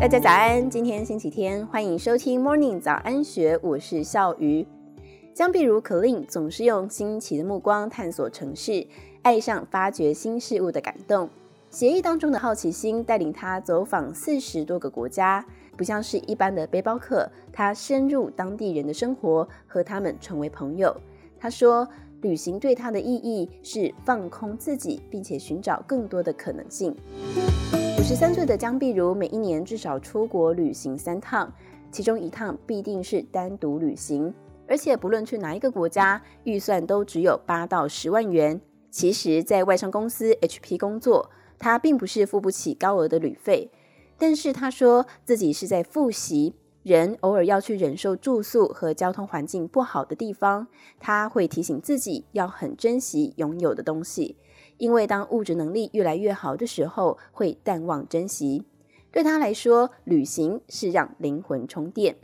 大家早安，今天星期天，欢迎收听 Morning 早安学，我是笑鱼。江碧如 Clean 总是用新奇的目光探索城市，爱上发掘新事物的感动。协议当中的好奇心带领他走访四十多个国家，不像是一般的背包客，他深入当地人的生活，和他们成为朋友。他说，旅行对他的意义是放空自己，并且寻找更多的可能性。十三岁的江碧如每一年至少出国旅行三趟，其中一趟必定是单独旅行，而且不论去哪一个国家，预算都只有八到十万元。其实，在外商公司 HP 工作，他并不是付不起高额的旅费，但是他说自己是在复习。人偶尔要去忍受住宿和交通环境不好的地方，他会提醒自己要很珍惜拥有的东西。因为当物质能力越来越好的时候，会淡忘珍惜。对他来说，旅行是让灵魂充电。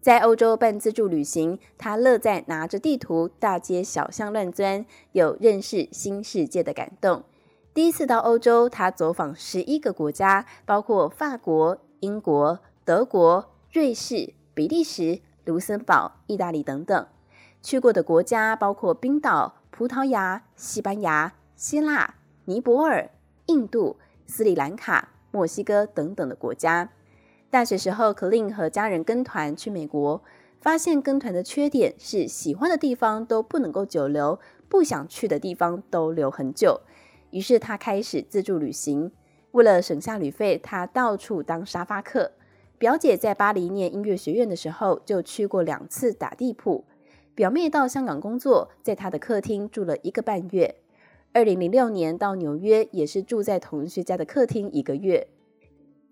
在欧洲办自助旅行，他乐在拿着地图大街小巷乱钻，有认识新世界的感动。第一次到欧洲，他走访十一个国家，包括法国、英国、德国、瑞士、比利时、卢森堡、意大利等等。去过的国家包括冰岛、葡萄牙、西班牙。希腊、尼泊尔、印度、斯里兰卡、墨西哥等等的国家。大学时候，Clean 和家人跟团去美国，发现跟团的缺点是喜欢的地方都不能够久留，不想去的地方都留很久。于是他开始自助旅行。为了省下旅费，他到处当沙发客。表姐在巴黎念音乐学院的时候，就去过两次打地铺。表妹到香港工作，在她的客厅住了一个半月。二零零六年到纽约，也是住在同学家的客厅一个月。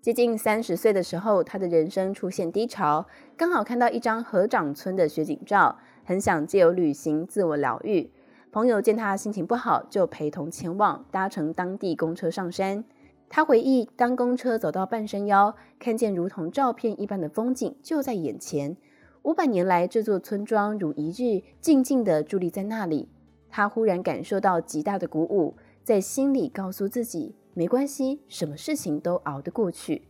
接近三十岁的时候，他的人生出现低潮，刚好看到一张合掌村的雪景照，很想借由旅行自我疗愈。朋友见他心情不好，就陪同前往，搭乘当地公车上山。他回忆，当公车走到半山腰，看见如同照片一般的风景就在眼前。五百年来，这座村庄如一日静静地伫立在那里。他忽然感受到极大的鼓舞，在心里告诉自己：没关系，什么事情都熬得过去。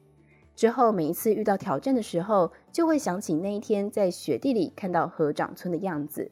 之后每一次遇到挑战的时候，就会想起那一天在雪地里看到合掌村的样子。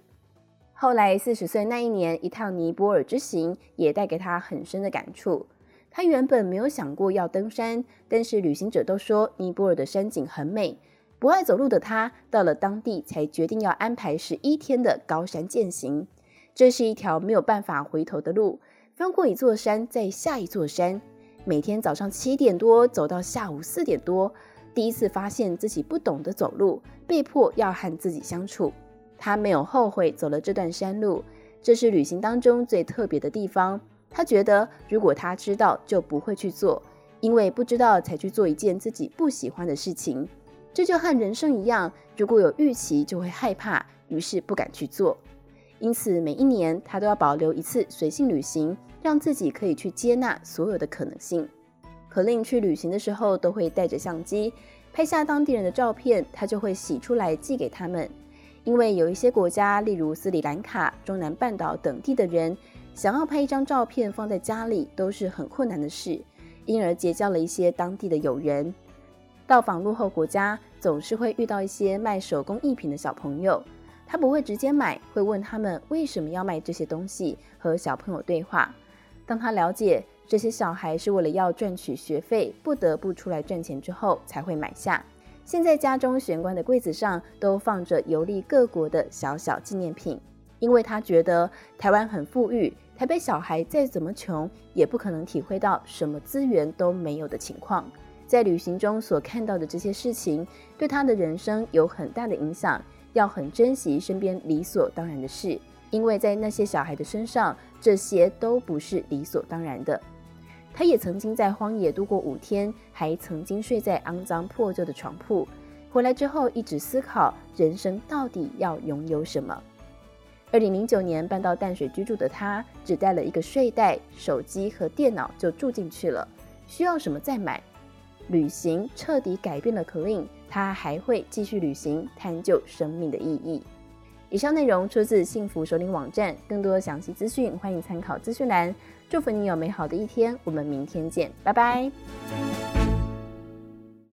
后来四十岁那一年，一趟尼泊尔之行也带给他很深的感触。他原本没有想过要登山，但是旅行者都说尼泊尔的山景很美。不爱走路的他，到了当地才决定要安排十一天的高山健行。这是一条没有办法回头的路，翻过一座山，再下一座山。每天早上七点多走到下午四点多，第一次发现自己不懂得走路，被迫要和自己相处。他没有后悔走了这段山路，这是旅行当中最特别的地方。他觉得，如果他知道，就不会去做，因为不知道才去做一件自己不喜欢的事情。这就和人生一样，如果有预期，就会害怕，于是不敢去做。因此，每一年他都要保留一次随性旅行，让自己可以去接纳所有的可能性。可令去旅行的时候都会带着相机，拍下当地人的照片，他就会洗出来寄给他们。因为有一些国家，例如斯里兰卡、中南半岛等地的人，想要拍一张照片放在家里都是很困难的事，因而结交了一些当地的友人。到访落后国家，总是会遇到一些卖手工艺品的小朋友。他不会直接买，会问他们为什么要卖这些东西，和小朋友对话。当他了解这些小孩是为了要赚取学费，不得不出来赚钱之后，才会买下。现在家中玄关的柜子上都放着游历各国的小小纪念品，因为他觉得台湾很富裕，台北小孩再怎么穷，也不可能体会到什么资源都没有的情况。在旅行中所看到的这些事情，对他的人生有很大的影响。要很珍惜身边理所当然的事，因为在那些小孩的身上，这些都不是理所当然的。他也曾经在荒野度过五天，还曾经睡在肮脏破旧的床铺。回来之后，一直思考人生到底要拥有什么。二零零九年搬到淡水居住的他，只带了一个睡袋、手机和电脑就住进去了，需要什么再买。旅行彻底改变了 Clean。他还会继续旅行，探究生命的意义。以上内容出自幸福首领网站，更多详细资讯欢迎参考资讯栏。祝福你有美好的一天，我们明天见，拜拜。